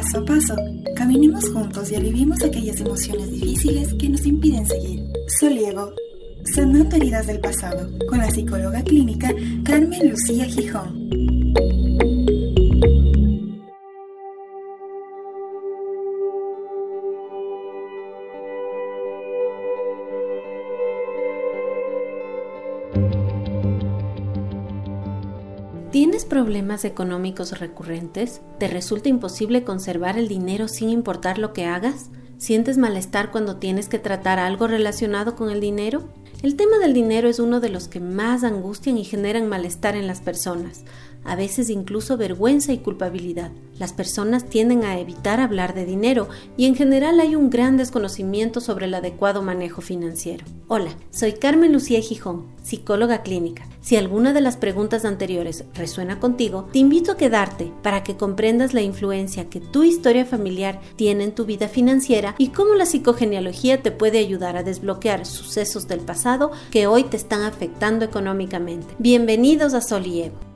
paso a paso. Caminemos juntos y aliviemos aquellas emociones difíciles que nos impiden seguir. Soliego, sanando heridas del pasado, con la psicóloga clínica Carmen Lucía Gijón. ¿Tienes problemas económicos recurrentes? ¿Te resulta imposible conservar el dinero sin importar lo que hagas? ¿Sientes malestar cuando tienes que tratar algo relacionado con el dinero? El tema del dinero es uno de los que más angustian y generan malestar en las personas, a veces incluso vergüenza y culpabilidad. Las personas tienden a evitar hablar de dinero y en general hay un gran desconocimiento sobre el adecuado manejo financiero. Hola, soy Carmen Lucía Gijón, psicóloga clínica. Si alguna de las preguntas anteriores resuena contigo, te invito a quedarte para que comprendas la influencia que tu historia familiar tiene en tu vida financiera y cómo la psicogenealogía te puede ayudar a desbloquear sucesos del pasado que hoy te están afectando económicamente. Bienvenidos a Sol y Evo.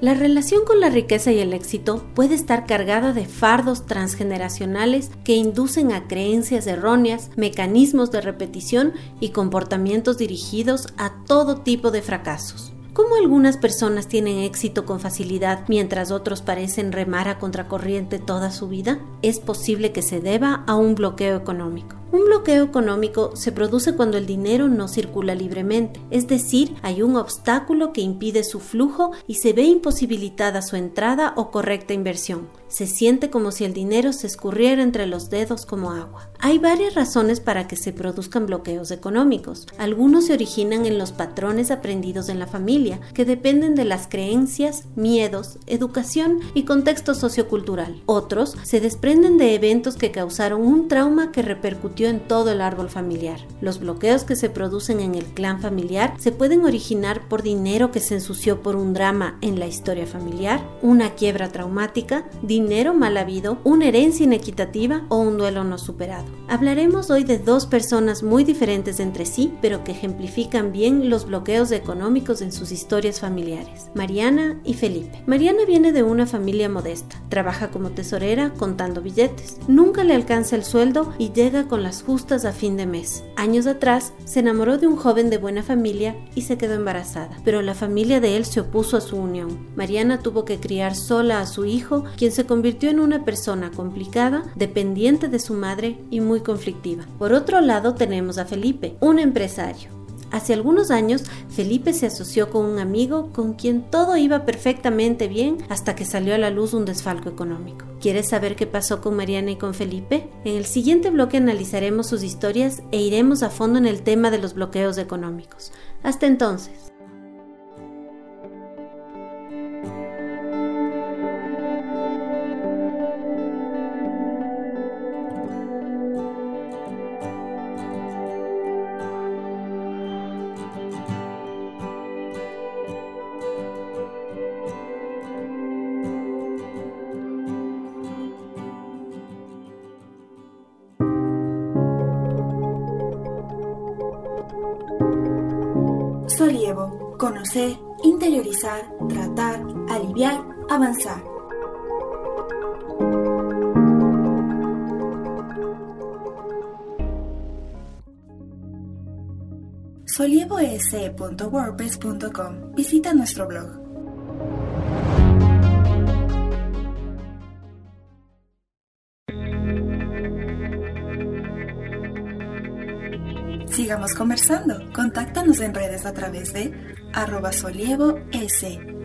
La relación con la riqueza y el éxito puede estar cargada de fardos transgeneracionales que inducen a creencias erróneas, mecanismos de repetición y comportamientos dirigidos a todo tipo de fracasos. ¿Cómo algunas personas tienen éxito con facilidad mientras otros parecen remar a contracorriente toda su vida? Es posible que se deba a un bloqueo económico. Un bloqueo económico se produce cuando el dinero no circula libremente, es decir, hay un obstáculo que impide su flujo y se ve imposibilitada su entrada o correcta inversión. Se siente como si el dinero se escurriera entre los dedos como agua. Hay varias razones para que se produzcan bloqueos económicos. Algunos se originan en los patrones aprendidos en la familia, que dependen de las creencias, miedos, educación y contexto sociocultural. Otros se desprenden de eventos que causaron un trauma que repercutió en todo el árbol familiar. Los bloqueos que se producen en el clan familiar se pueden originar por dinero que se ensució por un drama en la historia familiar, una quiebra traumática, dinero mal habido, una herencia inequitativa o un duelo no superado. Hablaremos hoy de dos personas muy diferentes entre sí, pero que ejemplifican bien los bloqueos económicos en sus historias familiares, Mariana y Felipe. Mariana viene de una familia modesta, trabaja como tesorera contando billetes, nunca le alcanza el sueldo y llega con la justas a fin de mes. Años atrás, se enamoró de un joven de buena familia y se quedó embarazada, pero la familia de él se opuso a su unión. Mariana tuvo que criar sola a su hijo, quien se convirtió en una persona complicada, dependiente de su madre y muy conflictiva. Por otro lado, tenemos a Felipe, un empresario. Hace algunos años, Felipe se asoció con un amigo con quien todo iba perfectamente bien hasta que salió a la luz un desfalco económico. ¿Quieres saber qué pasó con Mariana y con Felipe? En el siguiente bloque analizaremos sus historias e iremos a fondo en el tema de los bloqueos económicos. Hasta entonces. Solievo, conocer, interiorizar, tratar, aliviar, avanzar. solievoes.wordpress.com. Visita nuestro blog. Sigamos conversando. Contáctanos en redes a través de arroba solievo s.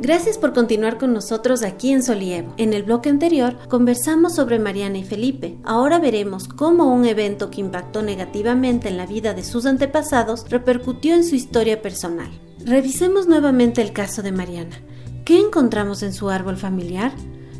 Gracias por continuar con nosotros aquí en Solievo. En el bloque anterior conversamos sobre Mariana y Felipe. Ahora veremos cómo un evento que impactó negativamente en la vida de sus antepasados repercutió en su historia personal. Revisemos nuevamente el caso de Mariana. ¿Qué encontramos en su árbol familiar?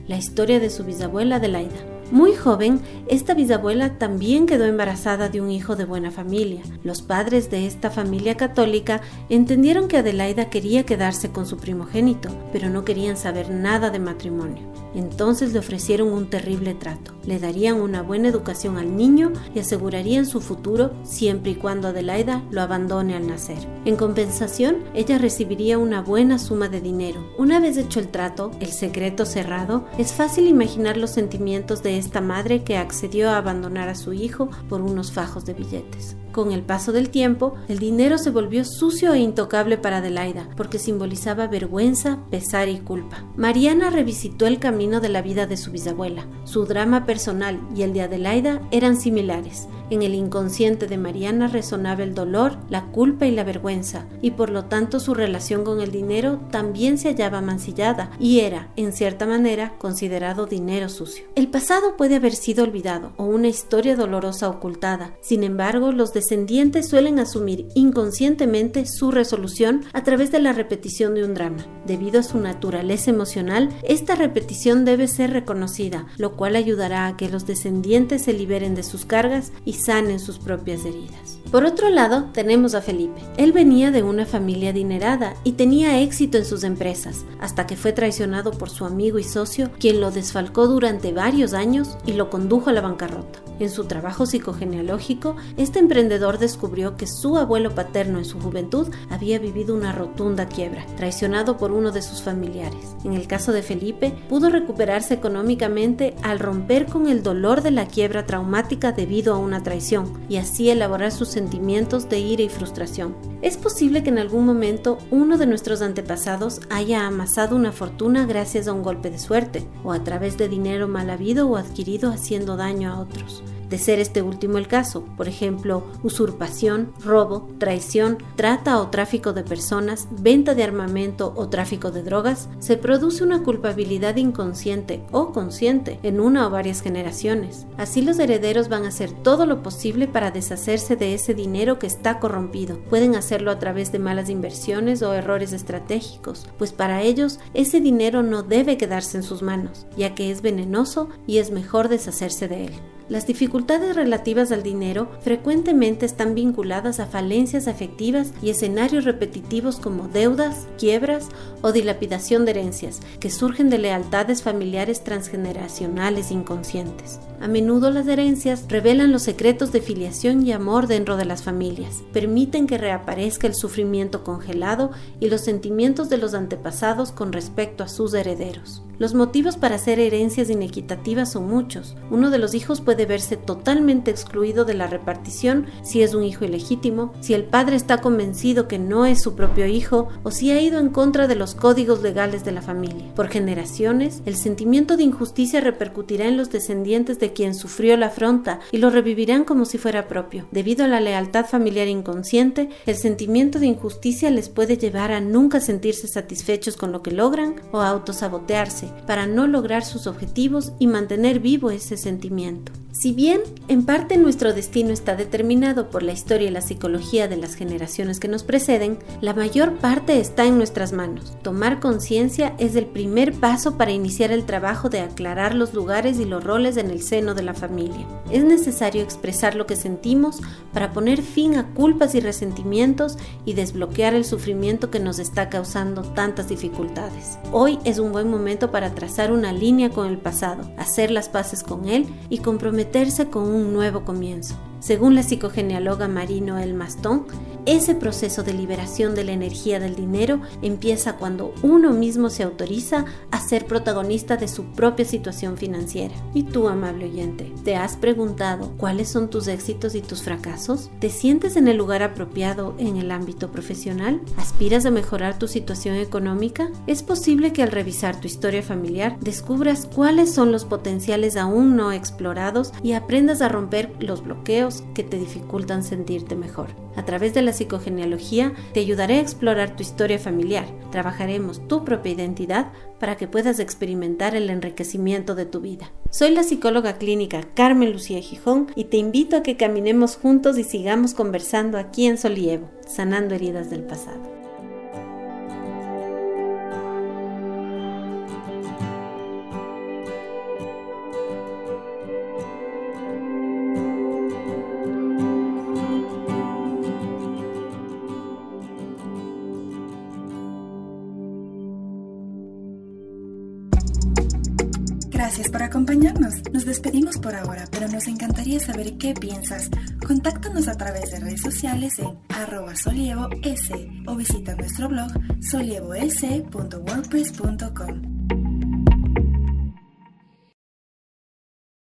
La historia de su bisabuela Adelaida. Muy joven, esta bisabuela también quedó embarazada de un hijo de buena familia. Los padres de esta familia católica entendieron que Adelaida quería quedarse con su primogénito, pero no querían saber nada de matrimonio. Entonces le ofrecieron un terrible trato. Le darían una buena educación al niño y asegurarían su futuro siempre y cuando Adelaida lo abandone al nacer. En compensación, ella recibiría una buena suma de dinero. Una vez hecho el trato, el secreto cerrado, es fácil imaginar los sentimientos de esta madre que accedió a abandonar a su hijo por unos fajos de billetes. Con el paso del tiempo, el dinero se volvió sucio e intocable para Adelaida, porque simbolizaba vergüenza, pesar y culpa. Mariana revisitó el camino de la vida de su bisabuela. Su drama personal y el de Adelaida eran similares. En el inconsciente de Mariana resonaba el dolor, la culpa y la vergüenza, y por lo tanto su relación con el dinero también se hallaba mancillada y era, en cierta manera, considerado dinero sucio. El pasado puede haber sido olvidado o una historia dolorosa ocultada. Sin embargo, los descendientes suelen asumir inconscientemente su resolución a través de la repetición de un drama. Debido a su naturaleza emocional, esta repetición debe ser reconocida, lo cual ayudará a que los descendientes se liberen de sus cargas y sanen sus propias heridas. Por otro lado, tenemos a Felipe. Él venía de una familia adinerada y tenía éxito en sus empresas, hasta que fue traicionado por su amigo y socio, quien lo desfalcó durante varios años y lo condujo a la bancarrota. En su trabajo psicogenealógico, este emprendedor descubrió que su abuelo paterno en su juventud había vivido una rotunda quiebra, traicionado por uno de sus familiares. En el caso de Felipe, pudo recuperarse económicamente al romper con el dolor de la quiebra traumática debido a una traición y así elaborar sus sentimientos de ira y frustración. Es posible que en algún momento uno de nuestros antepasados haya amasado una fortuna gracias a un golpe de suerte o a través de dinero mal habido o adquirido haciendo daño a otros de ser este último el caso, por ejemplo, usurpación, robo, traición, trata o tráfico de personas, venta de armamento o tráfico de drogas, se produce una culpabilidad inconsciente o consciente en una o varias generaciones. Así los herederos van a hacer todo lo posible para deshacerse de ese dinero que está corrompido. Pueden hacerlo a través de malas inversiones o errores estratégicos, pues para ellos ese dinero no debe quedarse en sus manos, ya que es venenoso y es mejor deshacerse de él. Las dificultades relativas al dinero frecuentemente están vinculadas a falencias afectivas y escenarios repetitivos como deudas, quiebras o dilapidación de herencias, que surgen de lealtades familiares transgeneracionales inconscientes. A menudo las herencias revelan los secretos de filiación y amor dentro de las familias, permiten que reaparezca el sufrimiento congelado y los sentimientos de los antepasados con respecto a sus herederos. Los motivos para hacer herencias inequitativas son muchos. Uno de los hijos puede verse totalmente excluido de la repartición si es un hijo ilegítimo, si el padre está convencido que no es su propio hijo o si ha ido en contra de los códigos legales de la familia. Por generaciones, el sentimiento de injusticia repercutirá en los descendientes de quien sufrió la afronta y lo revivirán como si fuera propio. Debido a la lealtad familiar inconsciente, el sentimiento de injusticia les puede llevar a nunca sentirse satisfechos con lo que logran o a autosabotearse para no lograr sus objetivos y mantener vivo ese sentimiento. Si bien en parte nuestro destino está determinado por la historia y la psicología de las generaciones que nos preceden, la mayor parte está en nuestras manos. Tomar conciencia es el primer paso para iniciar el trabajo de aclarar los lugares y los roles en el seno de la familia. Es necesario expresar lo que sentimos para poner fin a culpas y resentimientos y desbloquear el sufrimiento que nos está causando tantas dificultades. Hoy es un buen momento para trazar una línea con el pasado, hacer las paces con él y comprometerse con un nuevo comienzo. Según la psicogenealóga Marino El Mastón, ese proceso de liberación de la energía del dinero empieza cuando uno mismo se autoriza a ser protagonista de su propia situación financiera. ¿Y tú, amable oyente, te has preguntado cuáles son tus éxitos y tus fracasos? ¿Te sientes en el lugar apropiado en el ámbito profesional? ¿Aspiras a mejorar tu situación económica? Es posible que al revisar tu historia familiar descubras cuáles son los potenciales aún no explorados y aprendas a romper los bloqueos que te dificultan sentirte mejor. A través de la psicogenealogía te ayudaré a explorar tu historia familiar. Trabajaremos tu propia identidad para que puedas experimentar el enriquecimiento de tu vida. Soy la psicóloga clínica Carmen Lucía Gijón y te invito a que caminemos juntos y sigamos conversando aquí en Solievo, sanando heridas del pasado. Gracias por acompañarnos. Nos despedimos por ahora, pero nos encantaría saber qué piensas. Contáctanos a través de redes sociales en arroba solievos o visita nuestro blog solievos.wordpress.com.